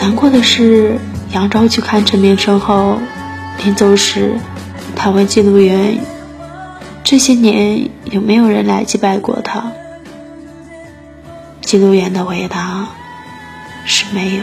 难过的是，杨昭去看陈明生后，临走时，他问记录员：“这些年有没有人来祭拜过他？”记录员的回答是没有。